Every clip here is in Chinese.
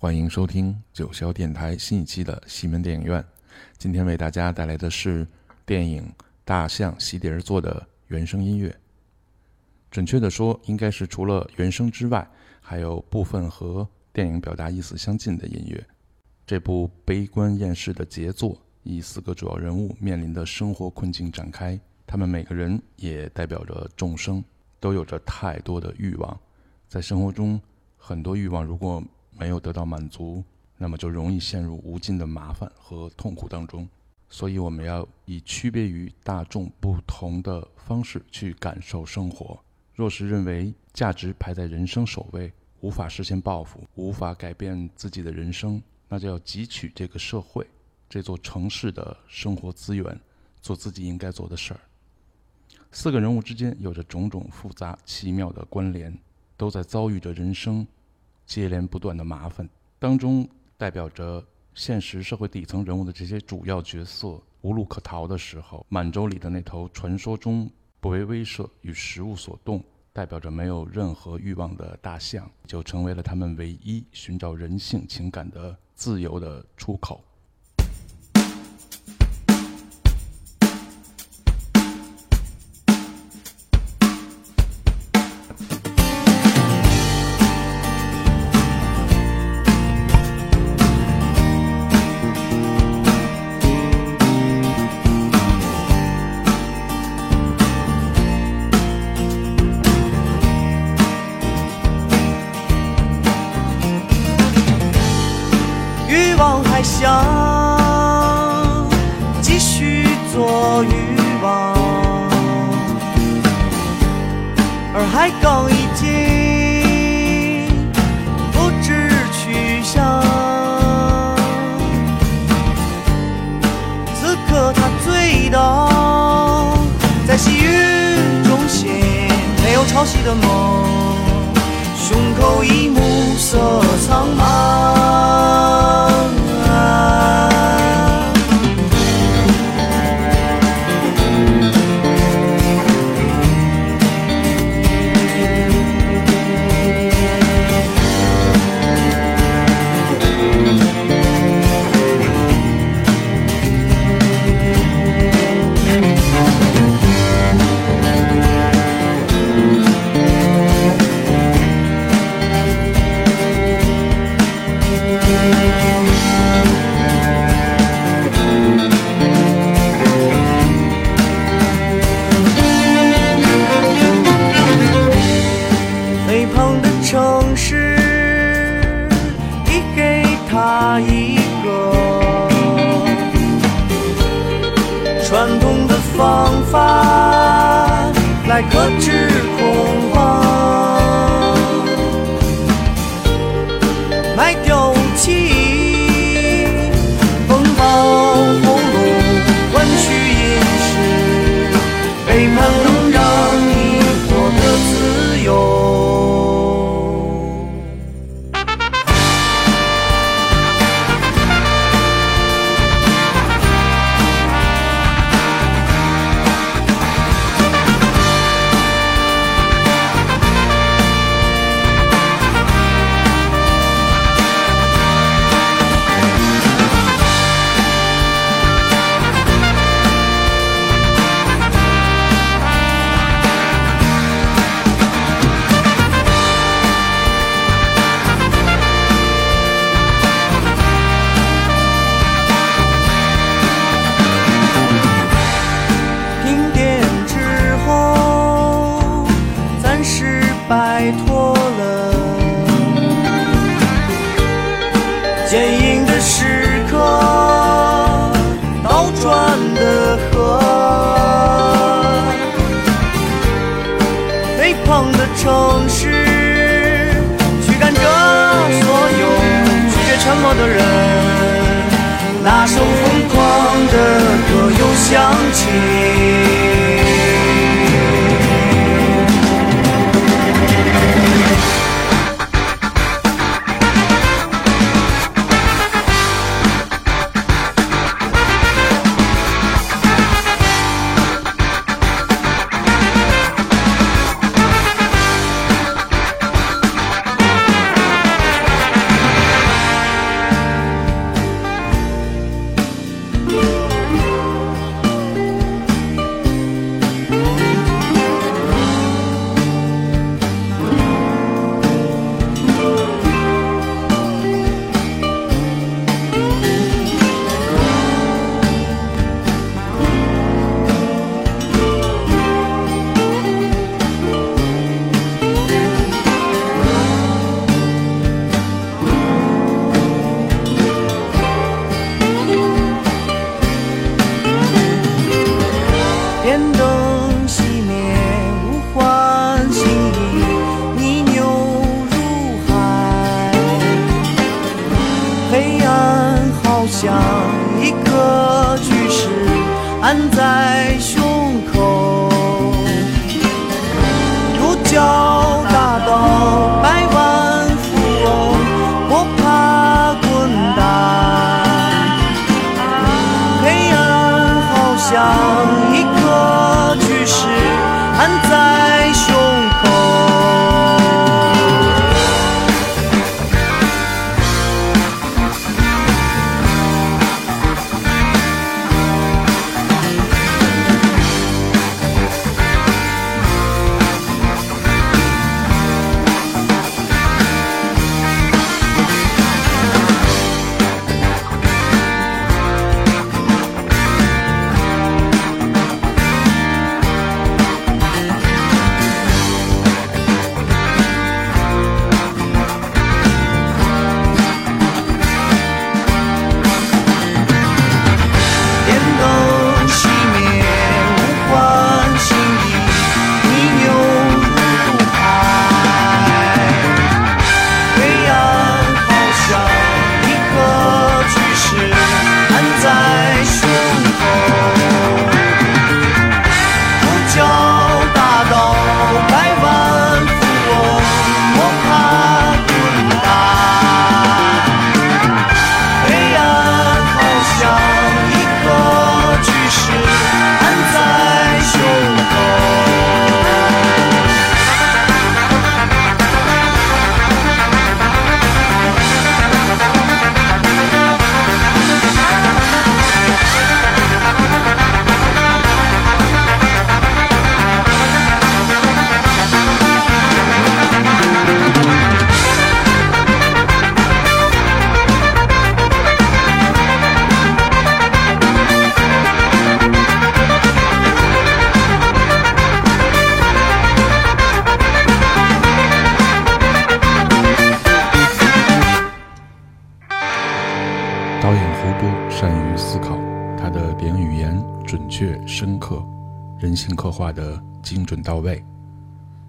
欢迎收听九霄电台新一期的西门电影院。今天为大家带来的是电影《大象席地而坐》的原声音乐。准确的说，应该是除了原声之外，还有部分和电影表达意思相近的音乐。这部悲观厌世的杰作，以四个主要人物面临的生活困境展开。他们每个人也代表着众生，都有着太多的欲望。在生活中，很多欲望如果没有得到满足，那么就容易陷入无尽的麻烦和痛苦当中。所以，我们要以区别于大众不同的方式去感受生活。若是认为价值排在人生首位，无法实现抱负，无法改变自己的人生，那就要汲取这个社会、这座城市的生活资源，做自己应该做的事儿。四个人物之间有着种种复杂奇妙的关联，都在遭遇着人生接连不断的麻烦当中，代表着现实社会底层人物的这些主要角色无路可逃的时候，满洲里的那头传说中不为威慑与食物所动，代表着没有任何欲望的大象，就成为了他们唯一寻找人性情感的自由的出口。还想继续做欲望，而海港已经不知去向。此刻他醉倒在细雨中心，没有潮汐的梦，胸口已暮色苍茫。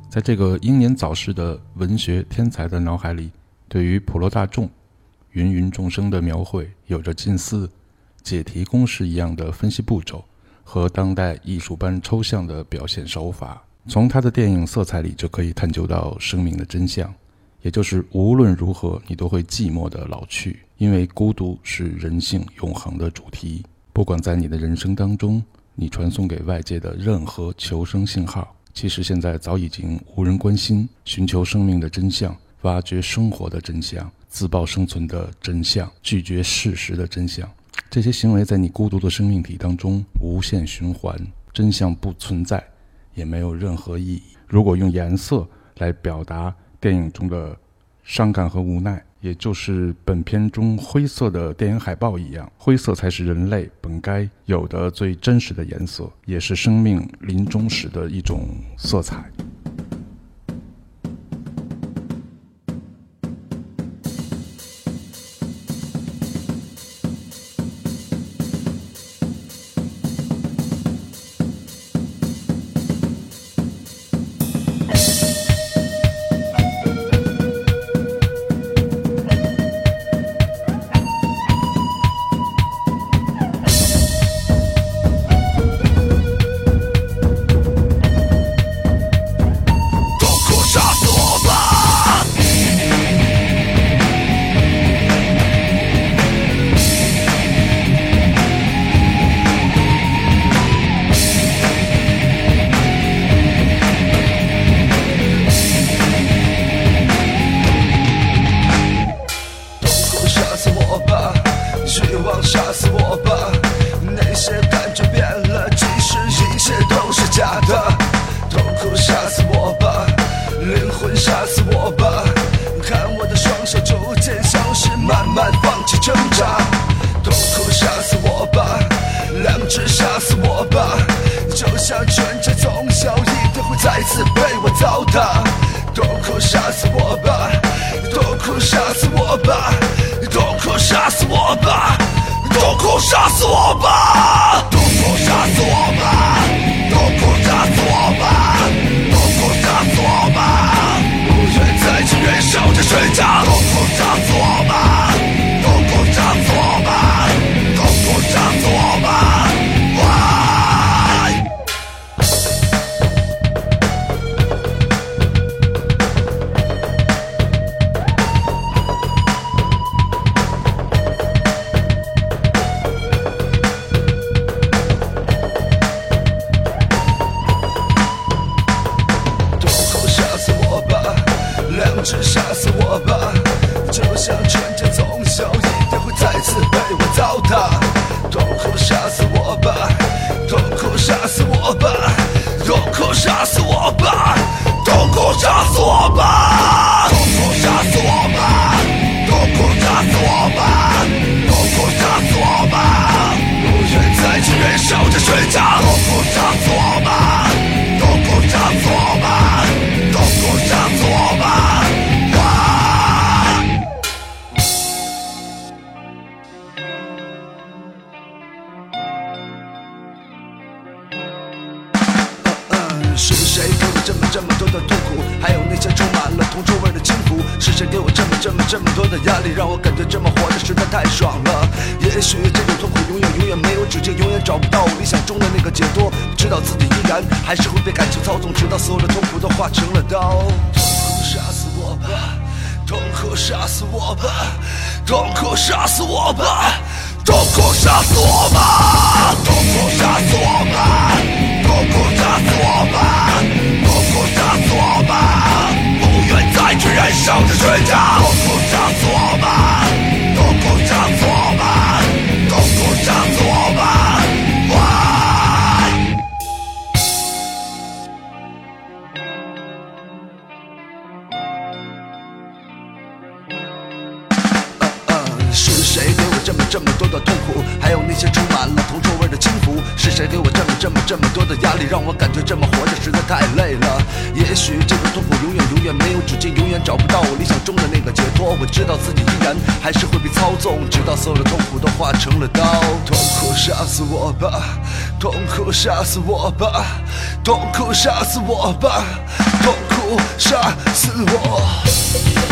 在这个英年早逝的文学天才的脑海里，对于普罗大众、芸芸众生的描绘，有着近似解题公式一样的分析步骤和当代艺术般抽象的表现手法。从他的电影色彩里，就可以探究到生命的真相。也就是无论如何，你都会寂寞的老去，因为孤独是人性永恒的主题。不管在你的人生当中，你传送给外界的任何求生信号，其实现在早已经无人关心。寻求生命的真相，挖掘生活的真相，自爆生存的真相，拒绝事实的真相，这些行为在你孤独的生命体当中无限循环。真相不存在，也没有任何意义。如果用颜色来表达，电影中的伤感和无奈，也就是本片中灰色的电影海报一样，灰色才是人类本该有的最真实的颜色，也是生命临终时的一种色彩。的。痛苦杀死我吧，灵魂杀死我吧，看我的双手逐渐消失，慢慢放弃挣扎。痛苦杀死我吧，良知杀死我吧，就像全真从小一定会再次被我糟蹋。痛苦杀死我吧，痛苦杀死我吧，痛苦杀死我吧，痛苦杀死我吧，痛苦杀死我吧，痛苦杀死我吧，痛苦杀死我吧，不愿再去燃烧着睡觉，痛苦杀死我谁给我这么这么多的痛苦？还有那些充满了铜臭味的轻浮？是谁给我这么这么这么多的压力，让我感觉这么活着实在太爽了？也许这种痛苦永远永远没有止境，永远找不到我理想中的那个解脱。知道自己依然还是会被感情操纵，直到所有的痛苦都化成了刀。痛苦杀死我吧，痛苦杀死我吧，痛苦杀死我吧，痛苦杀死我吧，痛苦杀死我吧，痛苦杀死我吧，痛苦杀死我吧，不愿再去忍受着睡觉。痛苦杀死我吧，痛苦杀死我吧，痛苦杀死我吧。是谁给我这么这么多的痛苦？还有那些充满了铜臭味的轻浮？是谁给我这么这么多的压力，让我感觉这么活着实在太累了？也许这种痛苦永远永远没有止境，永远找不到我理想中的那个解脱。我知道自己依然还是会被操纵，直到所有的痛苦都化成了刀。痛苦杀死我吧，痛苦杀死我吧，痛苦杀死我吧，痛苦杀死我。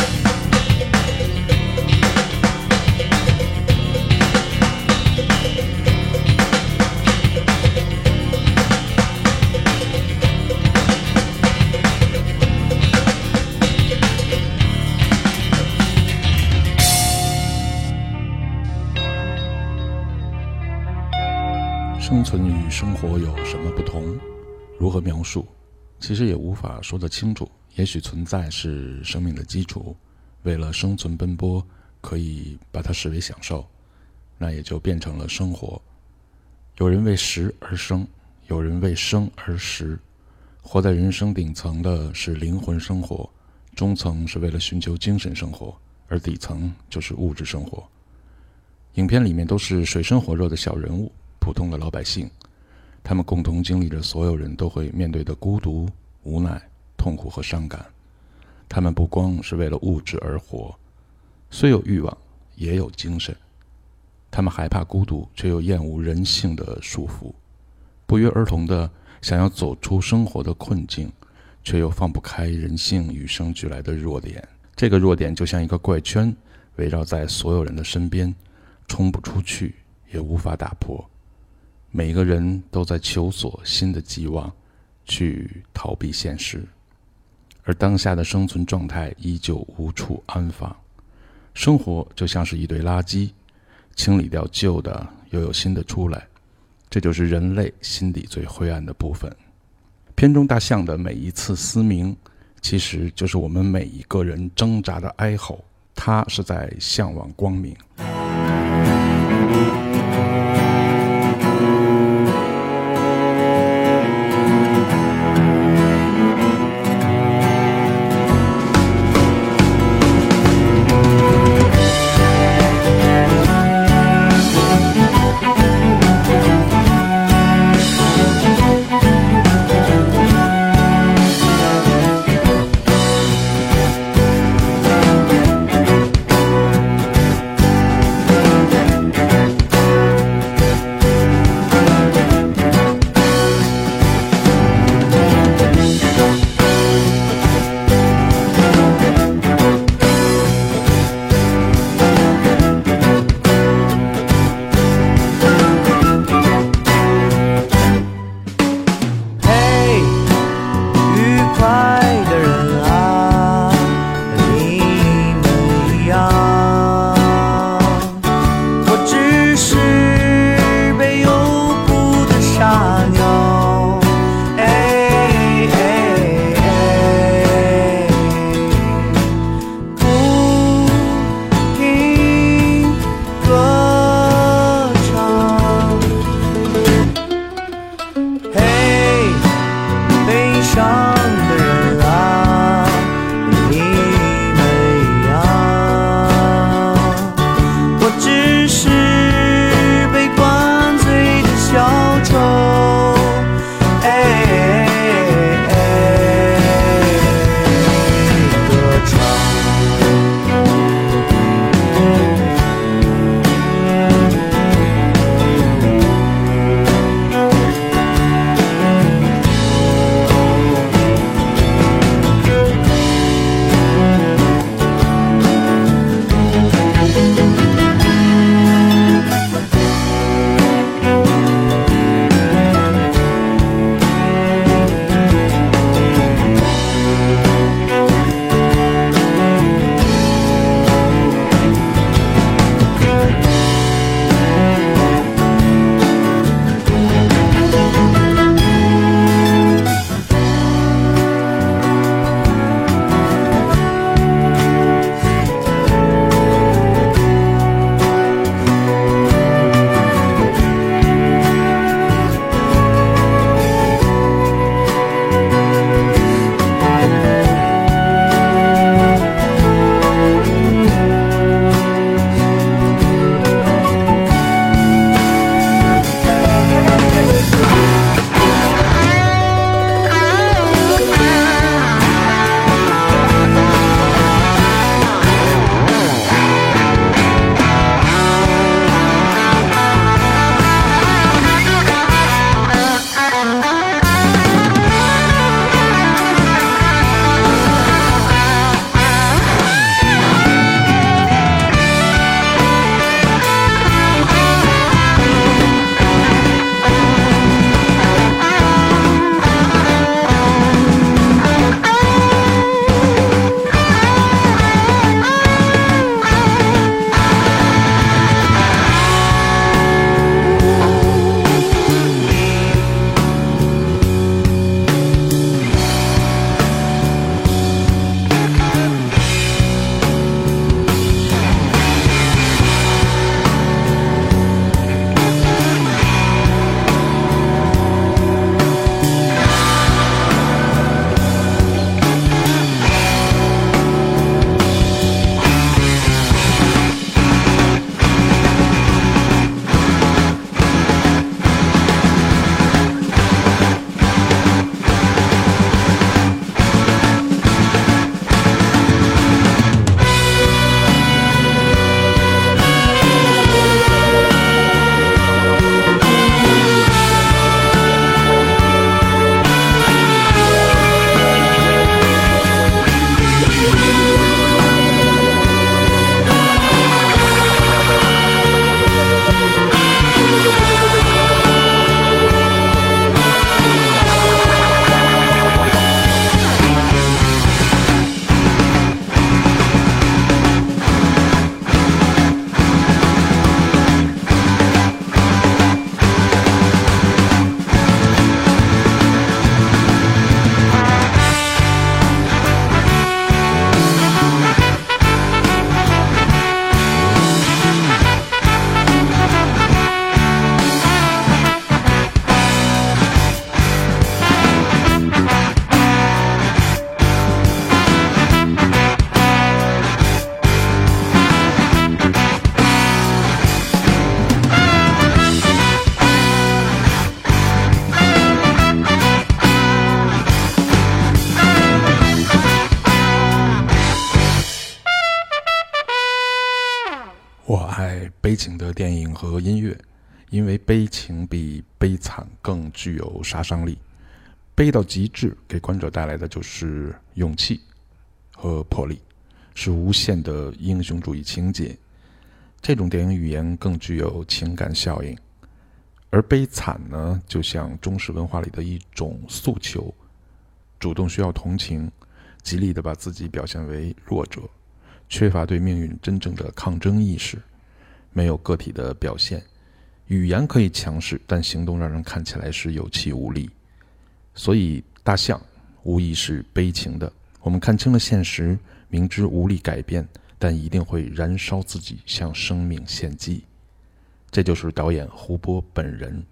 生存与生活有什么不同？如何描述？其实也无法说得清楚。也许存在是生命的基础，为了生存奔波，可以把它视为享受，那也就变成了生活。有人为食而生，有人为生而食。活在人生顶层的是灵魂生活，中层是为了寻求精神生活，而底层就是物质生活。影片里面都是水深火热的小人物。普通的老百姓，他们共同经历着所有人都会面对的孤独、无奈、痛苦和伤感。他们不光是为了物质而活，虽有欲望，也有精神。他们害怕孤独，却又厌恶人性的束缚，不约而同的想要走出生活的困境，却又放不开人性与生俱来的弱点。这个弱点就像一个怪圈，围绕在所有人的身边，冲不出去，也无法打破。每个人都在求索新的寄望，去逃避现实，而当下的生存状态依旧无处安放。生活就像是一堆垃圾，清理掉旧的，又有新的出来，这就是人类心底最灰暗的部分。片中大象的每一次嘶鸣，其实就是我们每一个人挣扎的哀吼，它是在向往光明。悲情的电影和音乐，因为悲情比悲惨更具有杀伤力。悲到极致，给观者带来的就是勇气和魄力，是无限的英雄主义情节。这种电影语言更具有情感效应，而悲惨呢，就像中式文化里的一种诉求，主动需要同情，极力的把自己表现为弱者。缺乏对命运真正的抗争意识，没有个体的表现，语言可以强势，但行动让人看起来是有气无力。所以，大象无疑是悲情的。我们看清了现实，明知无力改变，但一定会燃烧自己，向生命献祭。这就是导演胡波本人。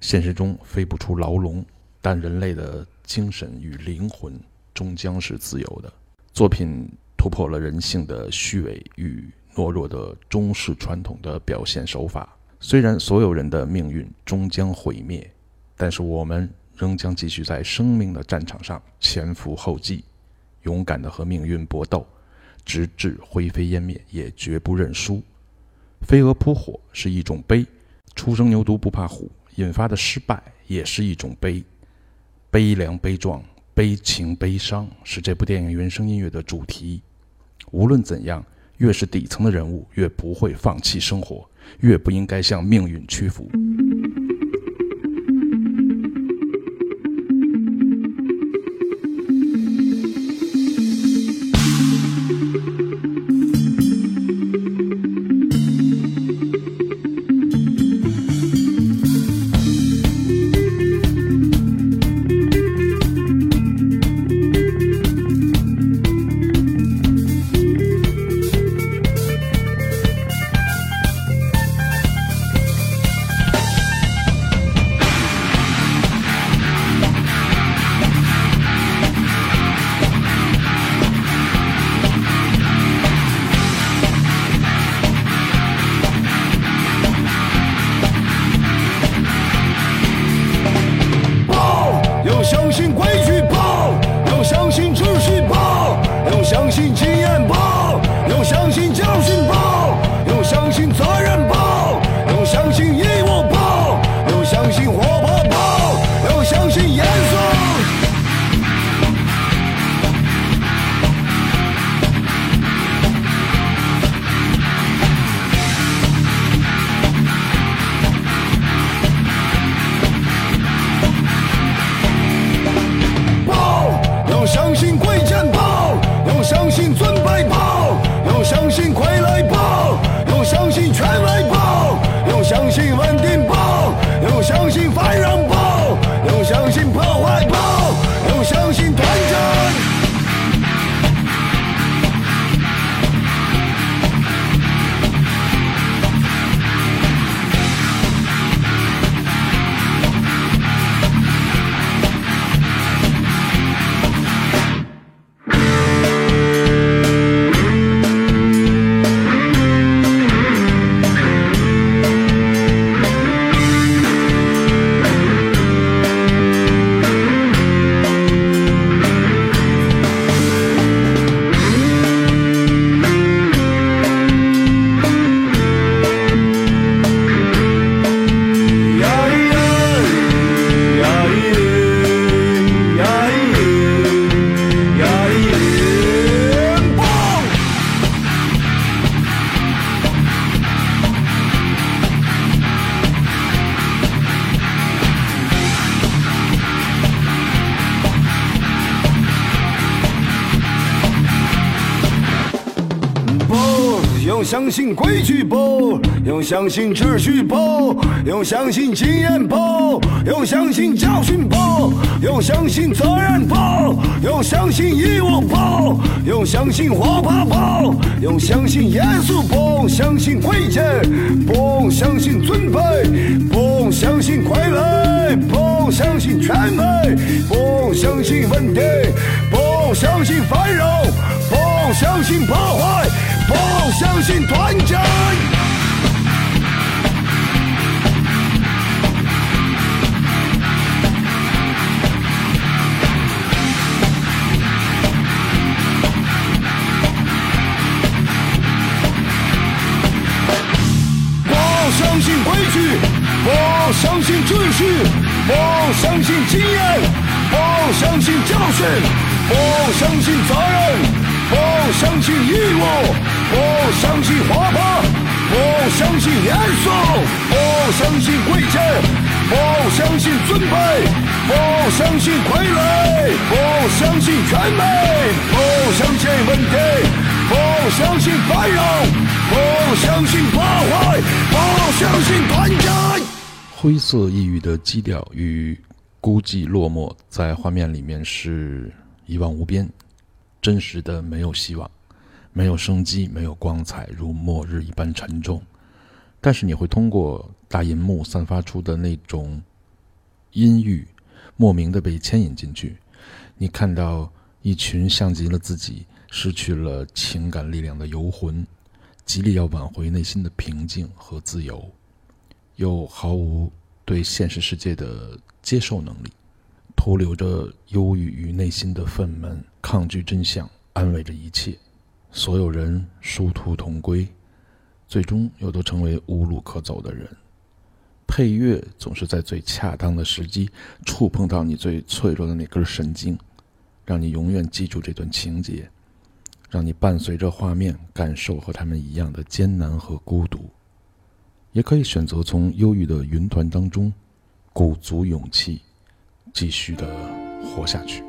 现实中飞不出牢笼，但人类的精神与灵魂终将是自由的。作品。突破了人性的虚伪与懦弱的中式传统的表现手法。虽然所有人的命运终将毁灭，但是我们仍将继续在生命的战场上前赴后继，勇敢地和命运搏斗，直至灰飞烟灭，也绝不认输。飞蛾扑火是一种悲，初生牛犊不怕虎引发的失败也是一种悲，悲凉悲壮，悲情悲伤是这部电影原声音乐的主题。无论怎样，越是底层的人物，越不会放弃生活，越不应该向命运屈服。相信秩序不？用相信经验不？用相信教训不？用相信责任不？用相信义务不？用相信活泼不？用相信严肃不？相信贵贱不？相信尊卑不？相信傀儡不？相信权威不？相信稳定不？相信繁荣不？相信破坏。不相信团结。信，不相信责任，不相信义务，不相信活泼，不相信严肃，不相信贵贱，不相信尊卑，不相信傀儡，不相信权威，不相信问题，不相信繁荣。不相信破坏，不相信团结。灰色抑郁的基调与孤寂落寞，在画面里面是一望无边，真实的没有希望，没有生机，没有光彩，如末日一般沉重。但是你会通过大银幕散发出的那种阴郁，莫名的被牵引进去。你看到一群像极了自己失去了情感力量的游魂。极力要挽回内心的平静和自由，又毫无对现实世界的接受能力，徒留着忧郁与内心的愤懑，抗拒真相，安慰着一切。所有人殊途同归，最终又都成为无路可走的人。配乐总是在最恰当的时机触碰到你最脆弱的那根神经，让你永远记住这段情节。让你伴随着画面感受和他们一样的艰难和孤独，也可以选择从忧郁的云团当中鼓足勇气，继续的活下去。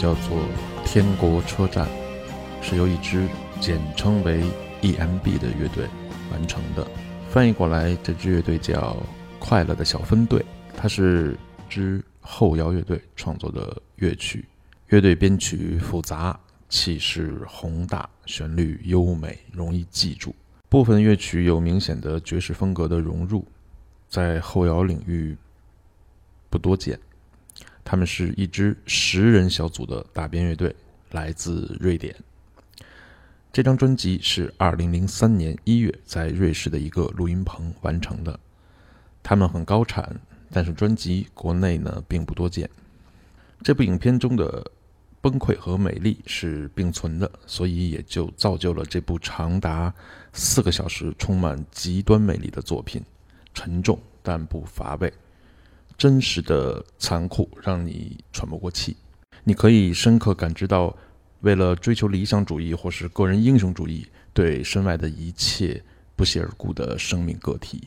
叫做《天国车站》，是由一支简称为 EMB 的乐队完成的。翻译过来，这支乐队叫“快乐的小分队”，它是支后摇乐队创作的乐曲。乐队编曲复杂，气势宏大，旋律优美，容易记住。部分乐曲有明显的爵士风格的融入，在后摇领域不多见。他们是一支十人小组的大编乐队，来自瑞典。这张专辑是二零零三年一月在瑞士的一个录音棚完成的。他们很高产，但是专辑国内呢并不多见。这部影片中的崩溃和美丽是并存的，所以也就造就了这部长达四个小时、充满极端美丽的作品。沉重但不乏味。真实的残酷让你喘不过气，你可以深刻感知到，为了追求理想主义或是个人英雄主义，对身外的一切不屑而顾的生命个体，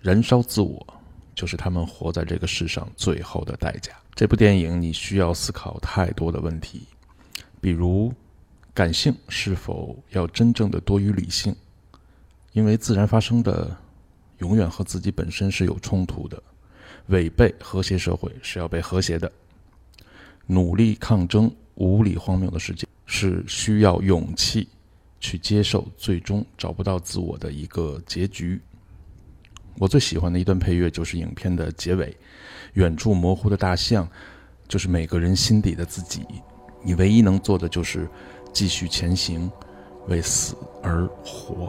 燃烧自我，就是他们活在这个世上最后的代价。这部电影你需要思考太多的问题，比如，感性是否要真正的多于理性？因为自然发生的，永远和自己本身是有冲突的。违背和谐社会是要被和谐的，努力抗争无理荒谬的世界是需要勇气去接受，最终找不到自我的一个结局。我最喜欢的一段配乐就是影片的结尾，远处模糊的大象，就是每个人心底的自己。你唯一能做的就是继续前行，为死而活。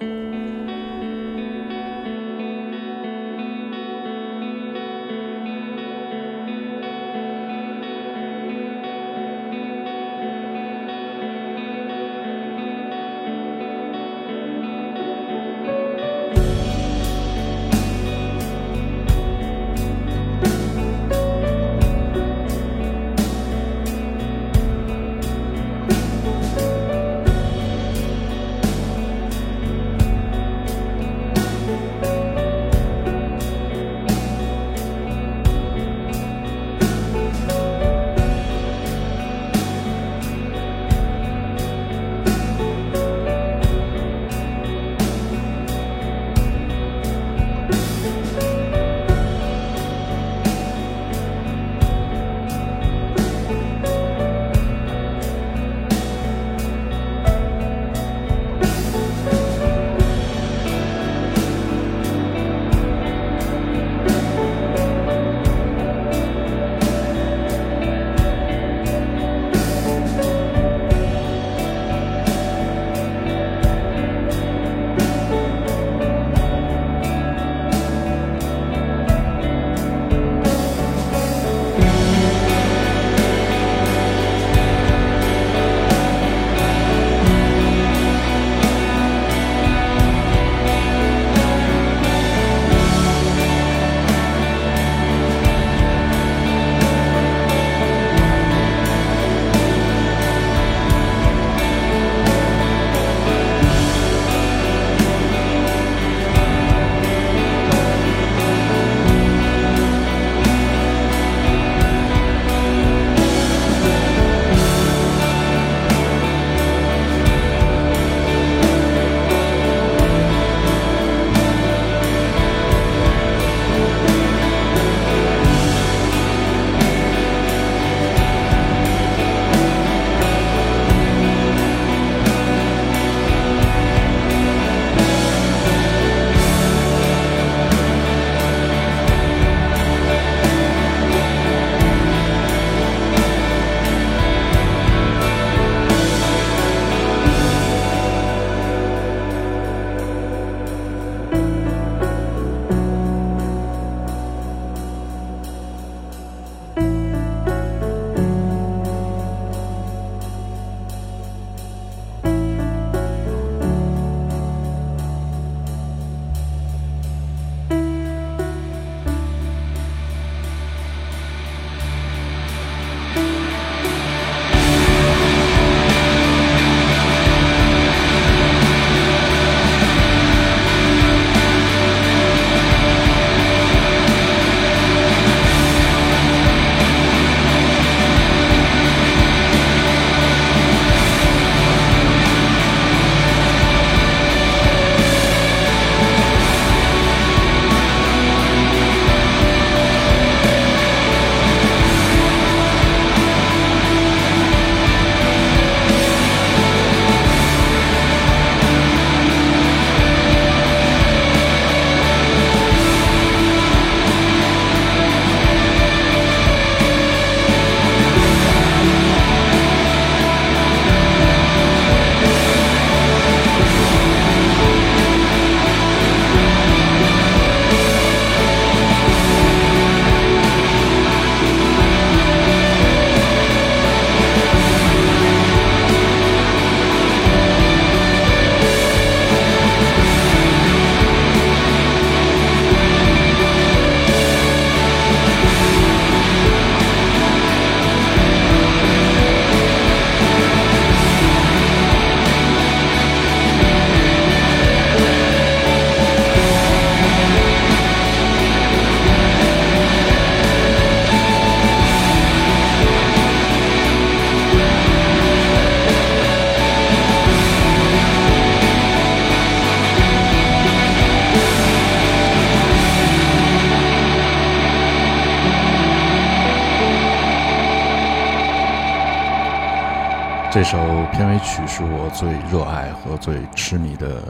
曲是我最热爱和最痴迷的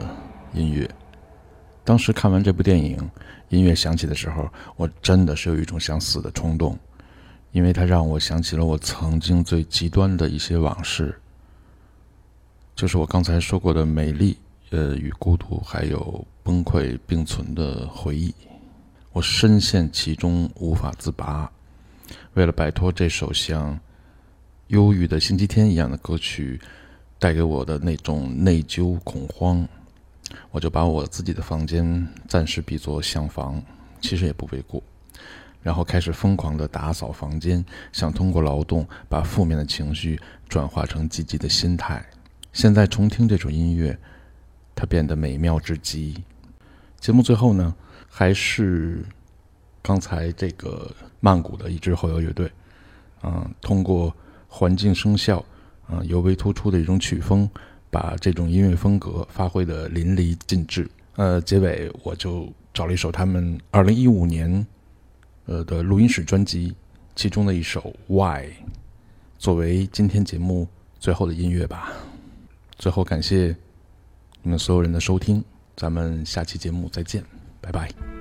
音乐。当时看完这部电影，音乐响起的时候，我真的是有一种想死的冲动，因为它让我想起了我曾经最极端的一些往事，就是我刚才说过的美丽、呃与孤独，还有崩溃并存的回忆。我深陷其中无法自拔。为了摆脱这首像忧郁的星期天一样的歌曲带给我的那种内疚恐慌。我就把我自己的房间暂时比作厢房，其实也不为过。然后开始疯狂的打扫房间，想通过劳动把负面的情绪转化成积极的心态。现在重听这首音乐，它变得美妙至极。节目最后呢，还是刚才这个曼谷的一支后摇乐队，嗯，通过环境声效，嗯，尤为突出的一种曲风。把这种音乐风格发挥的淋漓尽致。呃，结尾我就找了一首他们二零一五年呃的录音室专辑其中的一首《Why》，作为今天节目最后的音乐吧。最后感谢你们所有人的收听，咱们下期节目再见，拜拜。